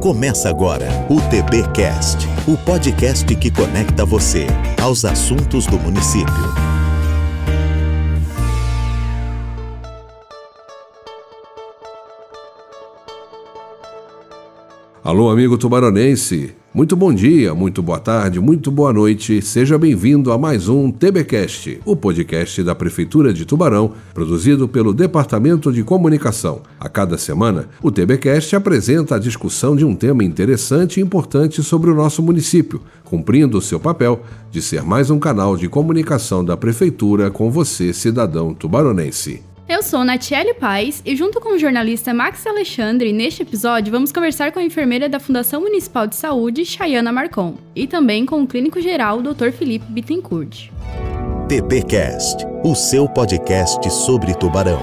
Começa agora o TBcast, o podcast que conecta você aos assuntos do município. Alô, amigo tubaronense. Muito bom dia, muito boa tarde, muito boa noite. Seja bem-vindo a mais um TBcast, o podcast da Prefeitura de Tubarão, produzido pelo Departamento de Comunicação. A cada semana, o TBcast apresenta a discussão de um tema interessante e importante sobre o nosso município, cumprindo o seu papel de ser mais um canal de comunicação da Prefeitura com você, cidadão tubaronense. Eu sou Natiele Paz e, junto com o jornalista Max Alexandre, neste episódio vamos conversar com a enfermeira da Fundação Municipal de Saúde, Chayana Marcon, e também com o clínico geral, Dr. Felipe Bittencourt. TBcast, o seu podcast sobre tubarão.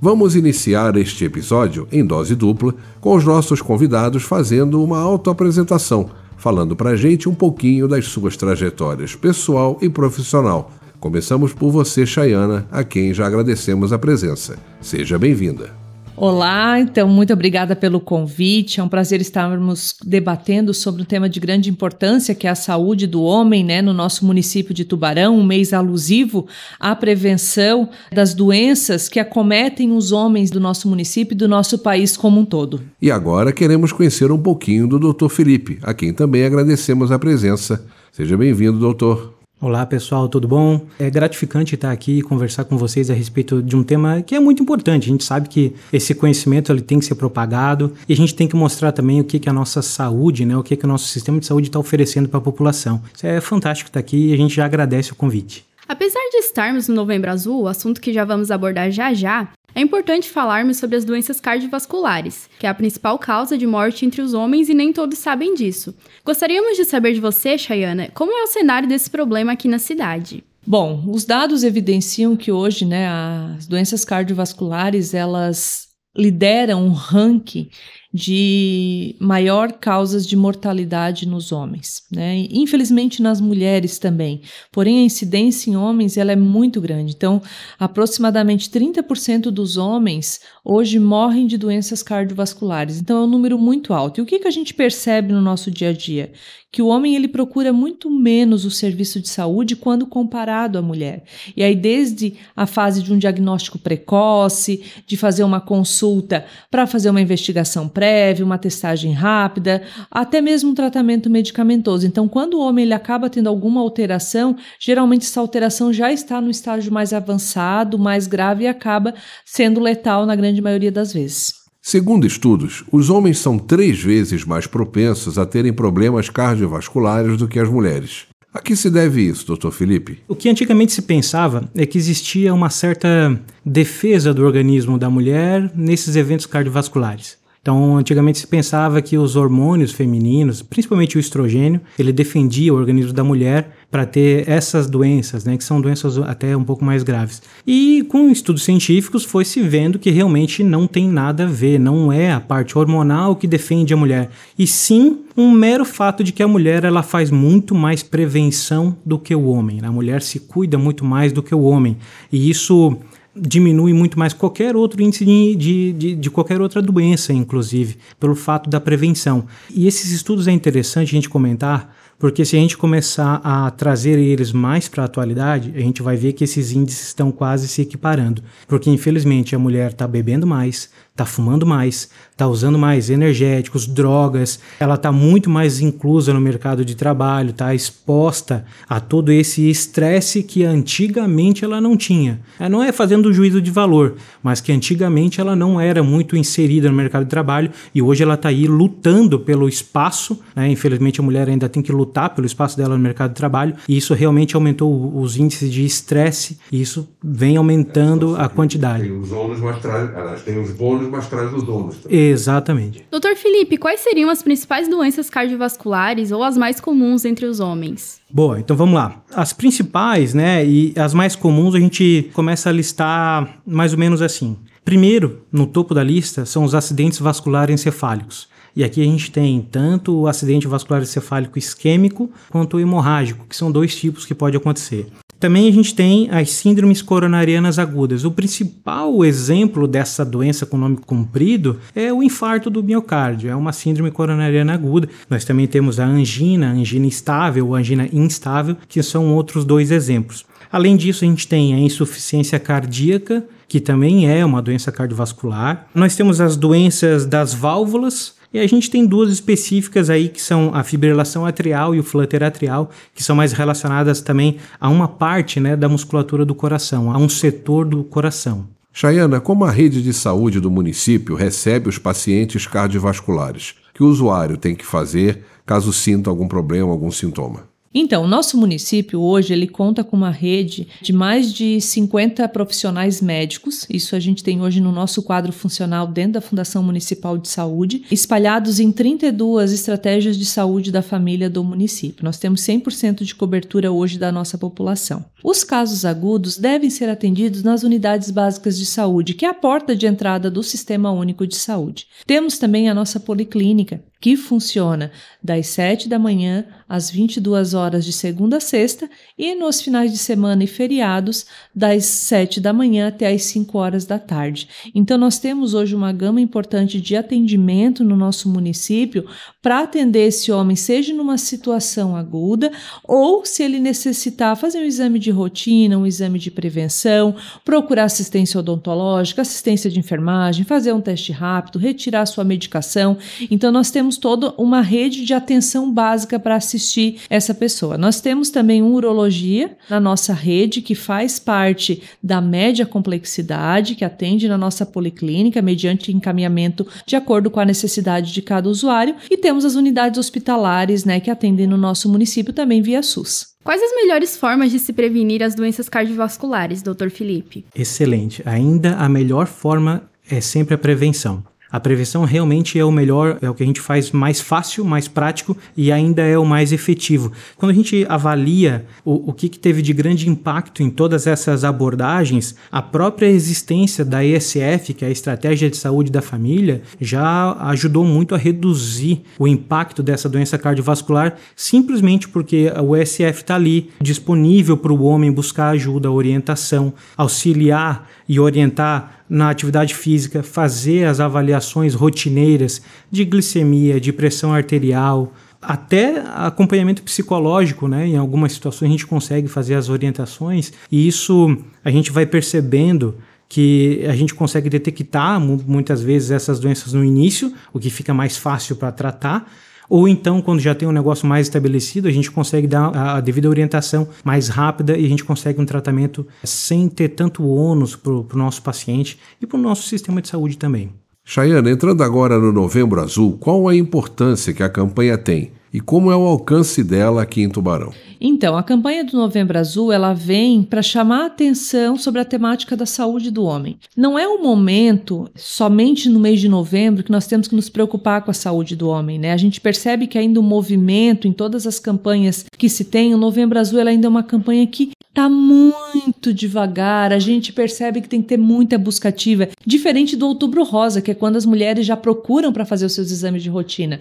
Vamos iniciar este episódio em dose dupla com os nossos convidados fazendo uma autoapresentação, falando pra gente um pouquinho das suas trajetórias pessoal e profissional Começamos por você, Chayana, a quem já agradecemos a presença. Seja bem-vinda. Olá, então muito obrigada pelo convite. É um prazer estarmos debatendo sobre um tema de grande importância que é a saúde do homem, né, no nosso município de Tubarão, um mês alusivo à prevenção das doenças que acometem os homens do nosso município e do nosso país como um todo. E agora queremos conhecer um pouquinho do Dr. Felipe, a quem também agradecemos a presença. Seja bem-vindo, doutor. Olá pessoal, tudo bom? É gratificante estar aqui e conversar com vocês a respeito de um tema que é muito importante. A gente sabe que esse conhecimento ele tem que ser propagado e a gente tem que mostrar também o que, que a nossa saúde, né, o que, que o nosso sistema de saúde está oferecendo para a população. Isso é fantástico estar aqui e a gente já agradece o convite. Apesar de estarmos no Novembro Azul, assunto que já vamos abordar já já, é importante falarmos sobre as doenças cardiovasculares, que é a principal causa de morte entre os homens e nem todos sabem disso. Gostaríamos de saber de você, Chayana, como é o cenário desse problema aqui na cidade? Bom, os dados evidenciam que hoje, né, as doenças cardiovasculares, elas lideram um ranking de maior causas de mortalidade nos homens, né? Infelizmente nas mulheres também. Porém a incidência em homens ela é muito grande. Então, aproximadamente 30% dos homens hoje morrem de doenças cardiovasculares. Então é um número muito alto. E o que que a gente percebe no nosso dia a dia? que o homem ele procura muito menos o serviço de saúde quando comparado à mulher. E aí desde a fase de um diagnóstico precoce, de fazer uma consulta para fazer uma investigação prévia, uma testagem rápida, até mesmo um tratamento medicamentoso. Então, quando o homem ele acaba tendo alguma alteração, geralmente essa alteração já está no estágio mais avançado, mais grave e acaba sendo letal na grande maioria das vezes. Segundo estudos, os homens são três vezes mais propensos a terem problemas cardiovasculares do que as mulheres. A que se deve isso, doutor Felipe? O que antigamente se pensava é que existia uma certa defesa do organismo da mulher nesses eventos cardiovasculares. Então, antigamente se pensava que os hormônios femininos, principalmente o estrogênio, ele defendia o organismo da mulher para ter essas doenças, né, que são doenças até um pouco mais graves. E com estudos científicos foi se vendo que realmente não tem nada a ver, não é a parte hormonal que defende a mulher, e sim um mero fato de que a mulher ela faz muito mais prevenção do que o homem. Né? A mulher se cuida muito mais do que o homem. E isso diminui muito mais qualquer outro índice de, de, de, de, qualquer outra doença, inclusive, pelo fato da prevenção. E esses estudos é interessante a gente comentar, porque se a gente começar a trazer eles mais para a atualidade, a gente vai ver que esses índices estão quase se equiparando. Porque, infelizmente, a mulher está bebendo mais, está fumando mais, está usando mais energéticos, drogas, ela está muito mais inclusa no mercado de trabalho, está exposta a todo esse estresse que antigamente ela não tinha. Ela não é fazendo juízo de valor, mas que antigamente ela não era muito inserida no mercado de trabalho e hoje ela está aí lutando pelo espaço. Né? Infelizmente a mulher ainda tem que lutar pelo espaço dela no mercado de trabalho e isso realmente aumentou os índices de estresse e isso vem aumentando a quantidade. Tem os ônus, mas traz, tem os bônus ônus, mas traz os ônus. Também. Exatamente. Doutor Felipe, quais seriam as principais doenças cardiovasculares ou as mais comuns entre os homens? Boa, então vamos lá. As principais, né, e as mais comuns a gente começa a listar mais ou menos assim. Primeiro, no topo da lista, são os acidentes vasculares encefálicos. E aqui a gente tem tanto o acidente vascular encefálico isquêmico quanto o hemorrágico, que são dois tipos que pode acontecer. Também a gente tem as síndromes coronarianas agudas. O principal exemplo dessa doença com nome comprido é o infarto do miocárdio, é uma síndrome coronariana aguda. Nós também temos a angina, angina estável ou angina instável, que são outros dois exemplos. Além disso, a gente tem a insuficiência cardíaca, que também é uma doença cardiovascular. Nós temos as doenças das válvulas, e a gente tem duas específicas aí que são a fibrilação atrial e o flutter atrial, que são mais relacionadas também a uma parte né, da musculatura do coração, a um setor do coração. Chayana, como a rede de saúde do município recebe os pacientes cardiovasculares? Que o usuário tem que fazer caso sinta algum problema, algum sintoma? Então, nosso município hoje ele conta com uma rede de mais de 50 profissionais médicos. Isso a gente tem hoje no nosso quadro funcional dentro da Fundação Municipal de Saúde, espalhados em 32 estratégias de saúde da família do município. Nós temos 100% de cobertura hoje da nossa população. Os casos agudos devem ser atendidos nas unidades básicas de saúde, que é a porta de entrada do Sistema Único de Saúde. Temos também a nossa policlínica, que funciona das 7 da manhã às 22 horas de segunda a sexta e nos finais de semana e feriados das 7 da manhã até as 5 horas da tarde. Então nós temos hoje uma gama importante de atendimento no nosso município para atender esse homem, seja numa situação aguda ou se ele necessitar fazer um exame de rotina, um exame de prevenção, procurar assistência odontológica, assistência de enfermagem, fazer um teste rápido, retirar sua medicação. Então nós temos toda uma rede de atenção básica para assistir essa pessoa. Nós temos também urologia na nossa rede que faz parte da média complexidade, que atende na nossa policlínica mediante encaminhamento de acordo com a necessidade de cada usuário, e temos as unidades hospitalares, né, que atendem no nosso município também via SUS. Quais as melhores formas de se prevenir as doenças cardiovasculares, doutor Felipe? Excelente. Ainda a melhor forma é sempre a prevenção. A prevenção realmente é o melhor, é o que a gente faz mais fácil, mais prático e ainda é o mais efetivo. Quando a gente avalia o, o que, que teve de grande impacto em todas essas abordagens, a própria existência da ESF, que é a Estratégia de Saúde da Família, já ajudou muito a reduzir o impacto dessa doença cardiovascular, simplesmente porque o ESF está ali disponível para o homem buscar ajuda, orientação, auxiliar e orientar na atividade física, fazer as avaliações rotineiras de glicemia, de pressão arterial, até acompanhamento psicológico, né? Em algumas situações a gente consegue fazer as orientações e isso a gente vai percebendo que a gente consegue detectar muitas vezes essas doenças no início, o que fica mais fácil para tratar ou então, quando já tem um negócio mais estabelecido, a gente consegue dar a devida orientação mais rápida e a gente consegue um tratamento sem ter tanto ônus para o nosso paciente e para o nosso sistema de saúde também. Chayana, entrando agora no Novembro Azul, qual a importância que a campanha tem e como é o alcance dela aqui em Tubarão? Então, a campanha do Novembro Azul, ela vem para chamar a atenção sobre a temática da saúde do homem. Não é um momento somente no mês de novembro que nós temos que nos preocupar com a saúde do homem, né? A gente percebe que ainda o movimento em todas as campanhas que se tem, o Novembro Azul ainda é uma campanha que tá muito devagar, a gente percebe que tem que ter muita buscativa, diferente do Outubro Rosa, que é quando as mulheres já procuram para fazer os seus exames de rotina.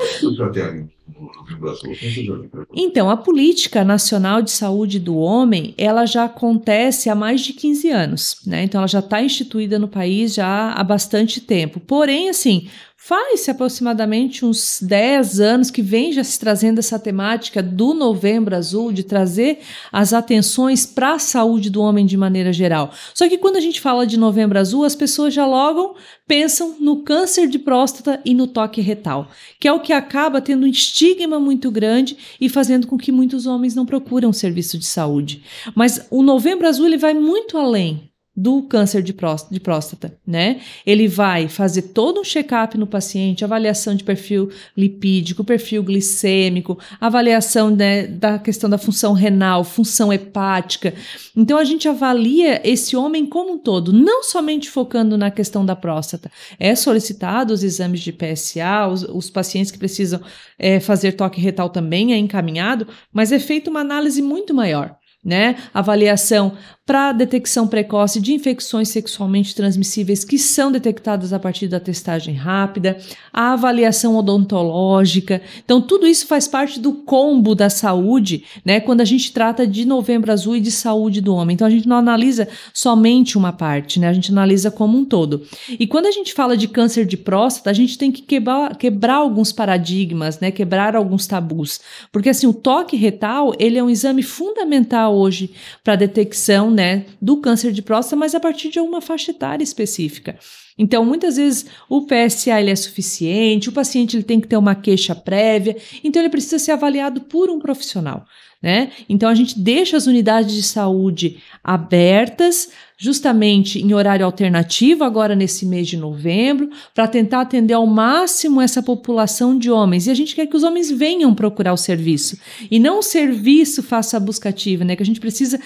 Então, a política nacional de saúde do homem, ela já acontece há mais de 15 anos, né? Então, ela já está instituída no país já há bastante tempo. Porém, assim, Faz-se aproximadamente uns 10 anos que vem já se trazendo essa temática do Novembro Azul, de trazer as atenções para a saúde do homem de maneira geral. Só que quando a gente fala de Novembro Azul, as pessoas já logo pensam no câncer de próstata e no toque retal, que é o que acaba tendo um estigma muito grande e fazendo com que muitos homens não procuram serviço de saúde. Mas o Novembro Azul ele vai muito além do câncer de próstata, de próstata, né? Ele vai fazer todo um check-up no paciente, avaliação de perfil lipídico, perfil glicêmico, avaliação né, da questão da função renal, função hepática. Então a gente avalia esse homem como um todo, não somente focando na questão da próstata. É solicitado os exames de PSA, os, os pacientes que precisam é, fazer toque retal também é encaminhado, mas é feita uma análise muito maior né? Avaliação para detecção precoce de infecções sexualmente transmissíveis que são detectadas a partir da testagem rápida, a avaliação odontológica. Então, tudo isso faz parte do combo da saúde, né? Quando a gente trata de novembro azul e de saúde do homem. Então, a gente não analisa somente uma parte, né? A gente analisa como um todo. E quando a gente fala de câncer de próstata, a gente tem que quebrar, quebrar alguns paradigmas, né? Quebrar alguns tabus. Porque, assim, o toque retal, ele é um exame fundamental hoje para detecção, né? Do câncer de próstata, mas a partir de uma faixa etária específica. Então, muitas vezes o PSA ele é suficiente, o paciente ele tem que ter uma queixa prévia, então ele precisa ser avaliado por um profissional. Né? Então a gente deixa as unidades de saúde abertas, justamente em horário alternativo, agora nesse mês de novembro, para tentar atender ao máximo essa população de homens. E a gente quer que os homens venham procurar o serviço. E não o serviço faça a busca ativa, né? Que a gente precisa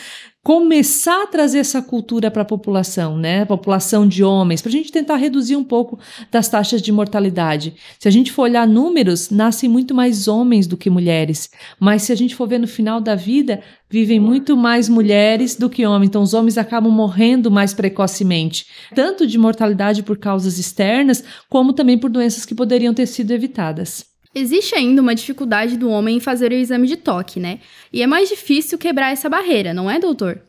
começar a trazer essa cultura para a população, né? A população de homens, para a gente tentar reduzir um pouco das taxas de mortalidade. Se a gente for olhar números, nascem muito mais homens do que mulheres, mas se a gente for ver no final da vida, vivem muito mais mulheres do que homens, então os homens acabam morrendo mais precocemente, tanto de mortalidade por causas externas, como também por doenças que poderiam ter sido evitadas. Existe ainda uma dificuldade do homem em fazer o exame de toque, né? E é mais difícil quebrar essa barreira, não é, doutor?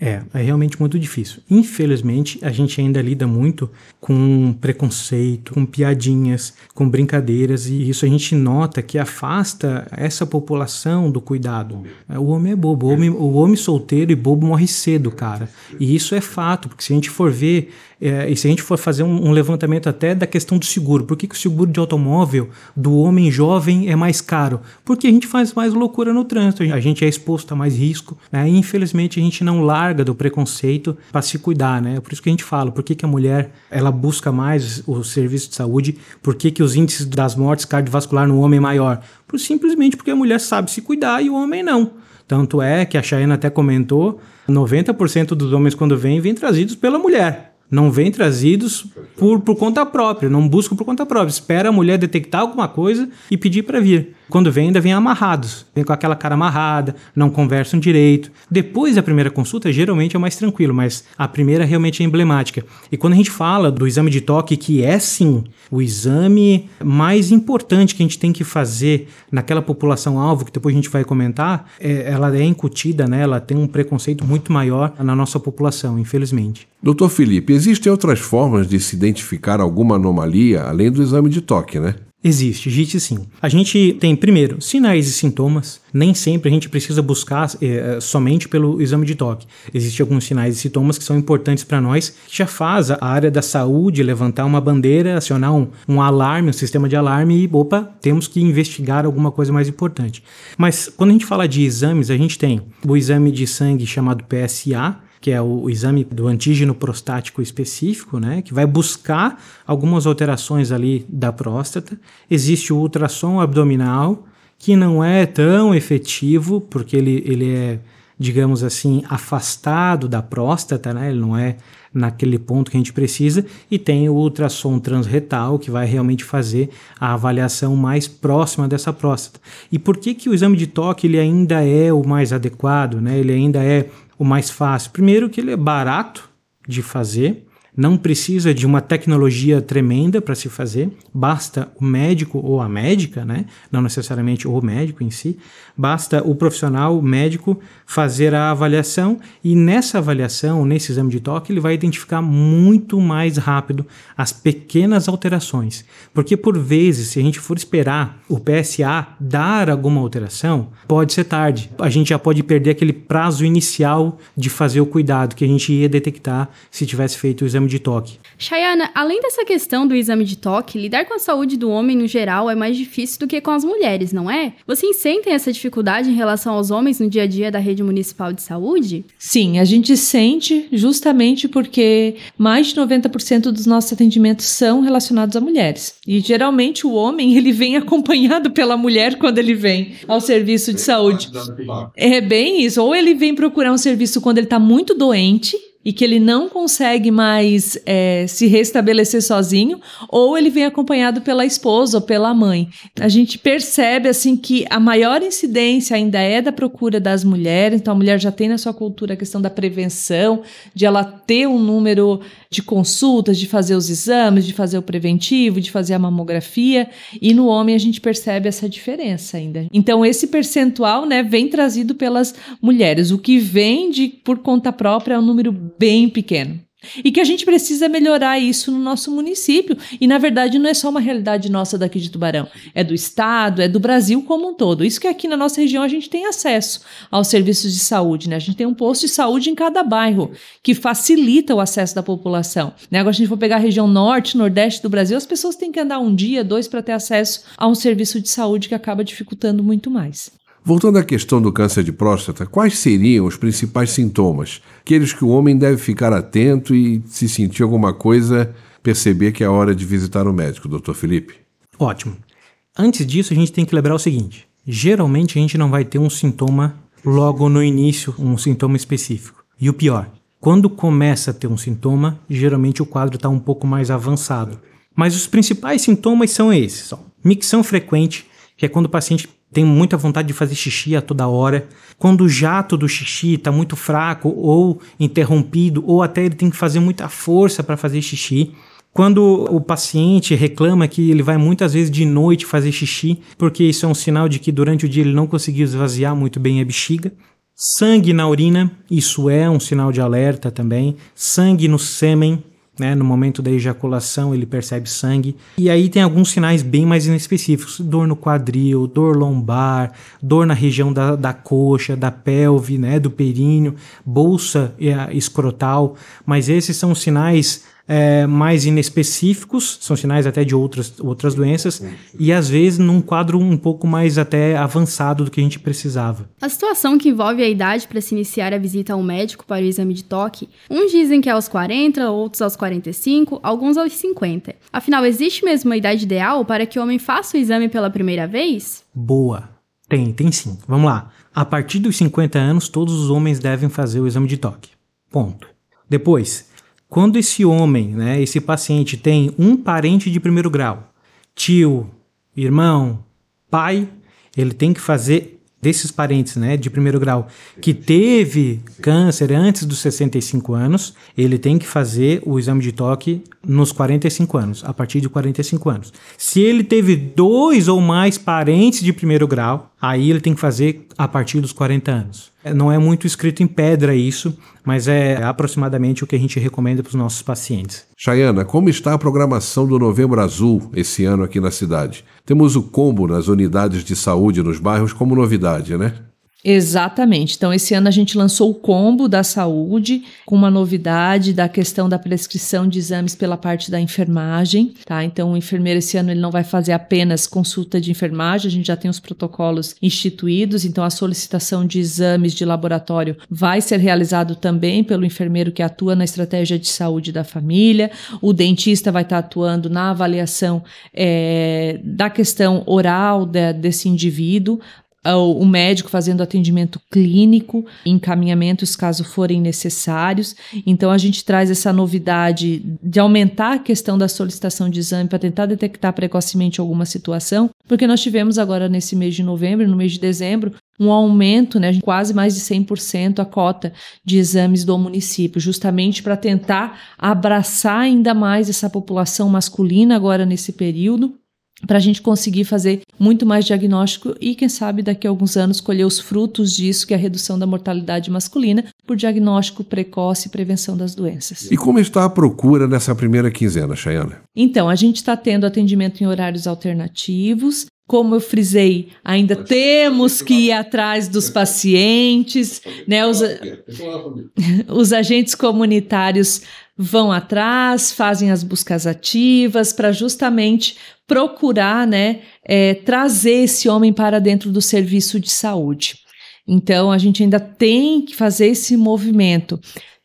É, é realmente muito difícil. Infelizmente, a gente ainda lida muito com preconceito, com piadinhas, com brincadeiras, e isso a gente nota que afasta essa população do cuidado. O homem é bobo, o homem, o homem solteiro e bobo morre cedo, cara. E isso é fato, porque se a gente for ver é, e se a gente for fazer um, um, levantamento até da questão do seguro, por que, que o seguro de automóvel do homem jovem é mais caro? Porque a gente faz mais loucura no trânsito, a gente é exposto a mais risco, né? e infelizmente a gente não larga do preconceito para se cuidar, né? Por isso que a gente fala, por que, que a mulher ela busca mais o serviço de saúde, por que, que os índices das mortes cardiovasculares no homem é maior? Por, simplesmente porque a mulher sabe se cuidar e o homem não. Tanto é que a Chayana até comentou, 90% dos homens quando vêm, vêm trazidos pela mulher. Não vêm trazidos por, por conta própria, não buscam por conta própria. Espera a mulher detectar alguma coisa e pedir para vir. Quando vem, ainda vem amarrados. Vem com aquela cara amarrada, não conversam direito. Depois da primeira consulta, geralmente é mais tranquilo, mas a primeira realmente é emblemática. E quando a gente fala do exame de toque, que é sim o exame mais importante que a gente tem que fazer naquela população-alvo, que depois a gente vai comentar, é, ela é incutida, né? ela tem um preconceito muito maior na nossa população, infelizmente. Doutor Felipe, existem outras formas de se identificar alguma anomalia além do exame de toque, né? Existe, existe sim. A gente tem, primeiro, sinais e sintomas. Nem sempre a gente precisa buscar é, somente pelo exame de toque. Existem alguns sinais e sintomas que são importantes para nós, que já faz a área da saúde levantar uma bandeira, acionar um, um alarme, um sistema de alarme e, opa, temos que investigar alguma coisa mais importante. Mas quando a gente fala de exames, a gente tem o exame de sangue chamado PSA, que é o, exame do antígeno prostático específico, né, que vai buscar algumas alterações ali da próstata. Existe o ultrassom abdominal, que não é tão efetivo, porque ele, ele é, digamos assim, afastado da próstata, né, ele não é naquele ponto que a gente precisa, e tem o ultrassom transretal, que vai realmente fazer a avaliação mais próxima dessa próstata. E por que, que o exame de toque ele ainda é o mais adequado, né? ele ainda é o mais fácil? Primeiro, que ele é barato de fazer, não precisa de uma tecnologia tremenda para se fazer, basta o médico ou a médica, né? não necessariamente o médico em si, basta o profissional, o médico, fazer a avaliação e nessa avaliação, nesse exame de toque, ele vai identificar muito mais rápido as pequenas alterações. Porque por vezes, se a gente for esperar o PSA dar alguma alteração, pode ser tarde. A gente já pode perder aquele prazo inicial de fazer o cuidado que a gente ia detectar se tivesse feito o exame exame de toque. Chayana, além dessa questão do exame de toque, lidar com a saúde do homem no geral é mais difícil do que com as mulheres, não é? Vocês sentem essa dificuldade em relação aos homens no dia a dia da rede municipal de saúde? Sim, a gente sente justamente porque mais de 90% dos nossos atendimentos são relacionados a mulheres. E geralmente o homem, ele vem acompanhado pela mulher quando ele vem ao serviço de saúde. É bem isso, ou ele vem procurar um serviço quando ele está muito doente, e que ele não consegue mais é, se restabelecer sozinho, ou ele vem acompanhado pela esposa ou pela mãe. A gente percebe assim que a maior incidência ainda é da procura das mulheres, então a mulher já tem na sua cultura a questão da prevenção, de ela ter um número de consultas, de fazer os exames, de fazer o preventivo, de fazer a mamografia, e no homem a gente percebe essa diferença ainda. Então esse percentual, né, vem trazido pelas mulheres. O que vem de por conta própria é um número bem pequeno. E que a gente precisa melhorar isso no nosso município. E, na verdade, não é só uma realidade nossa daqui de Tubarão. É do Estado, é do Brasil como um todo. Isso que aqui na nossa região a gente tem acesso aos serviços de saúde. Né? A gente tem um posto de saúde em cada bairro, que facilita o acesso da população. Né? Agora, se a gente for pegar a região norte, nordeste do Brasil, as pessoas têm que andar um dia, dois para ter acesso a um serviço de saúde que acaba dificultando muito mais. Voltando à questão do câncer de próstata, quais seriam os principais sintomas? Aqueles que o homem deve ficar atento e, se sentir alguma coisa, perceber que é hora de visitar o médico, doutor Felipe? Ótimo. Antes disso, a gente tem que lembrar o seguinte: geralmente a gente não vai ter um sintoma logo no início, um sintoma específico. E o pior, quando começa a ter um sintoma, geralmente o quadro está um pouco mais avançado. Mas os principais sintomas são esses: ó. micção frequente, que é quando o paciente tem muita vontade de fazer xixi a toda hora. Quando o jato do xixi está muito fraco ou interrompido, ou até ele tem que fazer muita força para fazer xixi. Quando o paciente reclama que ele vai muitas vezes de noite fazer xixi, porque isso é um sinal de que durante o dia ele não conseguiu esvaziar muito bem a bexiga. Sangue na urina, isso é um sinal de alerta também. Sangue no sêmen, né? No momento da ejaculação, ele percebe sangue. E aí tem alguns sinais bem mais inespecíficos: dor no quadril, dor lombar, dor na região da, da coxa, da pelve, né? do períneo, bolsa eh, escrotal. Mas esses são sinais é, mais inespecíficos, são sinais até de outras, outras doenças, e às vezes num quadro um pouco mais até avançado do que a gente precisava. A situação que envolve a idade para se iniciar a visita ao médico para o exame de toque, uns dizem que é aos 40, outros aos 45, alguns aos 50. Afinal, existe mesmo uma idade ideal para que o homem faça o exame pela primeira vez? Boa. Tem, tem sim. Vamos lá. A partir dos 50 anos, todos os homens devem fazer o exame de toque. Ponto. Depois, quando esse homem, né, esse paciente tem um parente de primeiro grau, tio, irmão, pai, ele tem que fazer desses parentes, né, de primeiro grau, que teve câncer antes dos 65 anos, ele tem que fazer o exame de toque nos 45 anos, a partir de 45 anos. Se ele teve dois ou mais parentes de primeiro grau, aí ele tem que fazer a partir dos 40 anos. Não é muito escrito em pedra isso, mas é aproximadamente o que a gente recomenda para os nossos pacientes. Chayana, como está a programação do Novembro Azul esse ano aqui na cidade? Temos o combo nas unidades de saúde nos bairros como novidade, né? Exatamente. Então, esse ano a gente lançou o combo da saúde, com uma novidade da questão da prescrição de exames pela parte da enfermagem, tá? Então, o enfermeiro esse ano ele não vai fazer apenas consulta de enfermagem, a gente já tem os protocolos instituídos, então a solicitação de exames de laboratório vai ser realizado também pelo enfermeiro que atua na estratégia de saúde da família, o dentista vai estar atuando na avaliação é, da questão oral de, desse indivíduo, o médico fazendo atendimento clínico, encaminhamentos caso forem necessários. Então a gente traz essa novidade de aumentar a questão da solicitação de exame para tentar detectar precocemente alguma situação, porque nós tivemos agora nesse mês de novembro, no mês de dezembro, um aumento, né, quase mais de 100% a cota de exames do município, justamente para tentar abraçar ainda mais essa população masculina agora nesse período para a gente conseguir fazer muito mais diagnóstico e, quem sabe, daqui a alguns anos colher os frutos disso, que é a redução da mortalidade masculina por diagnóstico precoce e prevenção das doenças. E como está a procura nessa primeira quinzena, Chayana? Então, a gente está tendo atendimento em horários alternativos. Como eu frisei, ainda temos que ir atrás dos pacientes, né? Os, os agentes comunitários vão atrás, fazem as buscas ativas para justamente procurar, né, é, trazer esse homem para dentro do serviço de saúde. Então, a gente ainda tem que fazer esse movimento.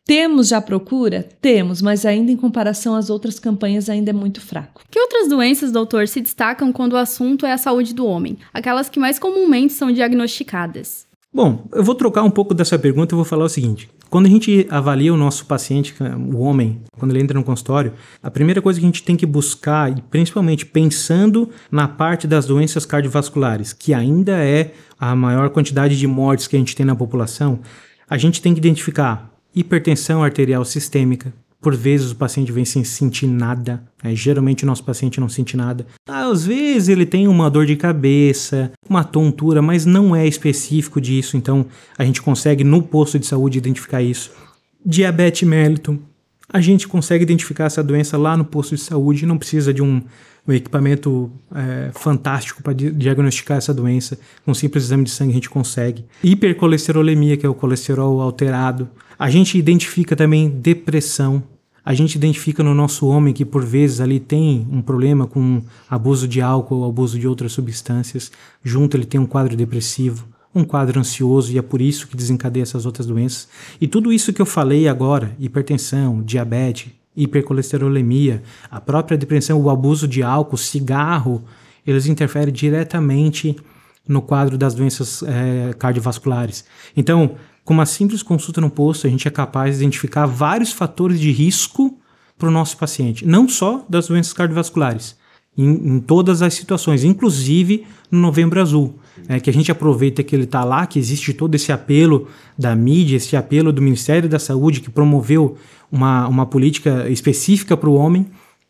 Temos já procura? Temos, mas ainda em comparação às outras campanhas ainda é muito fraco. Que outras doenças, doutor, se destacam quando o assunto é a saúde do homem? Aquelas que mais comumente são diagnosticadas. Bom, eu vou trocar um pouco dessa pergunta e vou falar o seguinte. Quando a gente avalia o nosso paciente, o homem, quando ele entra no consultório, a primeira coisa que a gente tem que buscar, e principalmente pensando na parte das doenças cardiovasculares, que ainda é a maior quantidade de mortes que a gente tem na população, a gente tem que identificar hipertensão arterial sistêmica, por vezes o paciente vem sem sentir nada. Né? Geralmente o nosso paciente não sente nada. Às vezes ele tem uma dor de cabeça, uma tontura, mas não é específico disso. Então a gente consegue no posto de saúde identificar isso. Diabetes mellitus. A gente consegue identificar essa doença lá no posto de saúde. Não precisa de um, um equipamento é, fantástico para diagnosticar essa doença. Com um simples exame de sangue a gente consegue. Hipercolesterolemia, que é o colesterol alterado. A gente identifica também depressão a gente identifica no nosso homem que por vezes ali tem um problema com abuso de álcool abuso de outras substâncias, junto ele tem um quadro depressivo, um quadro ansioso e é por isso que desencadeia essas outras doenças. E tudo isso que eu falei agora, hipertensão, diabetes, hipercolesterolemia, a própria depressão, o abuso de álcool, cigarro, eles interferem diretamente no quadro das doenças é, cardiovasculares. Então, com uma simples consulta no posto, a gente é capaz de identificar vários fatores de risco para o nosso paciente, não só das doenças cardiovasculares, em, em todas as situações, inclusive no Novembro Azul, é, que a gente aproveita que ele está lá, que existe todo esse apelo da mídia, esse apelo do Ministério da Saúde, que promoveu uma, uma política específica para o homem,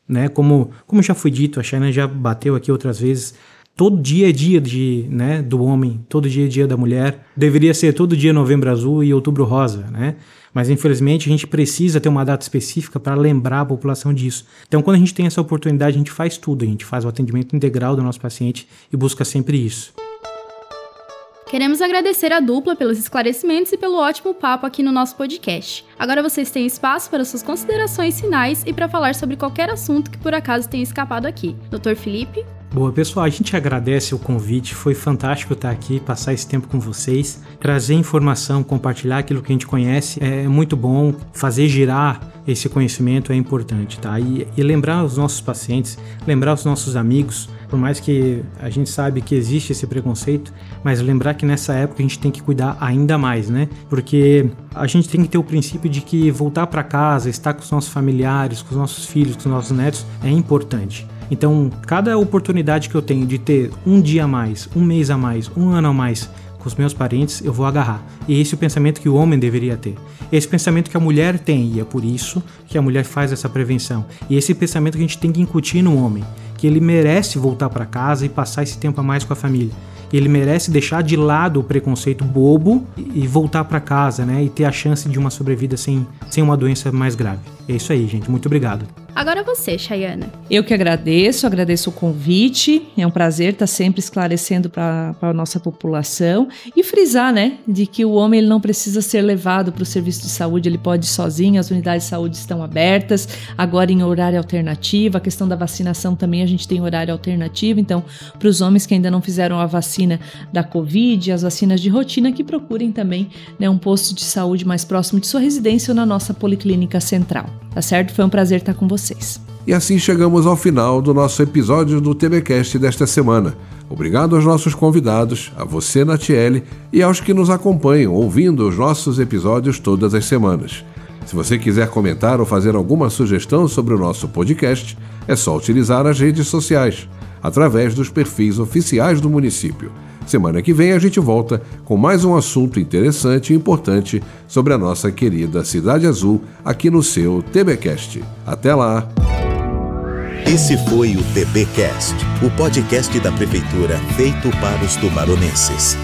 né, como, como já foi dito, a China já bateu aqui outras vezes, todo dia é dia de, né, do homem, todo dia é dia da mulher. Deveria ser todo dia novembro azul e outubro rosa, né? Mas infelizmente a gente precisa ter uma data específica para lembrar a população disso. Então, quando a gente tem essa oportunidade, a gente faz tudo, a gente faz o atendimento integral do nosso paciente e busca sempre isso. Queremos agradecer a dupla pelos esclarecimentos e pelo ótimo papo aqui no nosso podcast. Agora vocês têm espaço para suas considerações finais e para falar sobre qualquer assunto que por acaso tenha escapado aqui. Dr. Felipe? Boa, pessoal, a gente agradece o convite, foi fantástico estar aqui, passar esse tempo com vocês, trazer informação, compartilhar aquilo que a gente conhece, é muito bom, fazer girar esse conhecimento é importante, tá? E, e lembrar os nossos pacientes, lembrar os nossos amigos, por mais que a gente sabe que existe esse preconceito, mas lembrar que nessa época a gente tem que cuidar ainda mais, né? Porque a gente tem que ter o princípio de que voltar para casa, estar com os nossos familiares, com os nossos filhos, com os nossos netos é importante. Então, cada oportunidade que eu tenho de ter um dia a mais, um mês a mais, um ano a mais com os meus parentes, eu vou agarrar. E esse é o pensamento que o homem deveria ter. Esse pensamento que a mulher tem, e é por isso que a mulher faz essa prevenção. E esse pensamento que a gente tem que incutir no homem, que ele merece voltar para casa e passar esse tempo a mais com a família. Ele merece deixar de lado o preconceito bobo e voltar para casa, né? E ter a chance de uma sobrevida sem, sem uma doença mais grave. É isso aí, gente. Muito obrigado. Agora você, Chayana. Eu que agradeço, agradeço o convite. É um prazer estar sempre esclarecendo para a nossa população e frisar, né, de que o homem ele não precisa ser levado para o serviço de saúde, ele pode ir sozinho. As unidades de saúde estão abertas, agora em horário alternativo. A questão da vacinação também a gente tem horário alternativo. Então, para os homens que ainda não fizeram a vacina da Covid, as vacinas de rotina, que procurem também né, um posto de saúde mais próximo de sua residência ou na nossa policlínica central. Tá certo? Foi um prazer estar com vocês. E assim chegamos ao final do nosso episódio do TBcast desta semana. Obrigado aos nossos convidados, a você, Natiele, e aos que nos acompanham ouvindo os nossos episódios todas as semanas. Se você quiser comentar ou fazer alguma sugestão sobre o nosso podcast, é só utilizar as redes sociais, através dos perfis oficiais do município. Semana que vem a gente volta com mais um assunto interessante e importante sobre a nossa querida Cidade Azul aqui no seu TBcast. Até lá. Esse foi o TBcast, o podcast da prefeitura feito para os tubaronenses.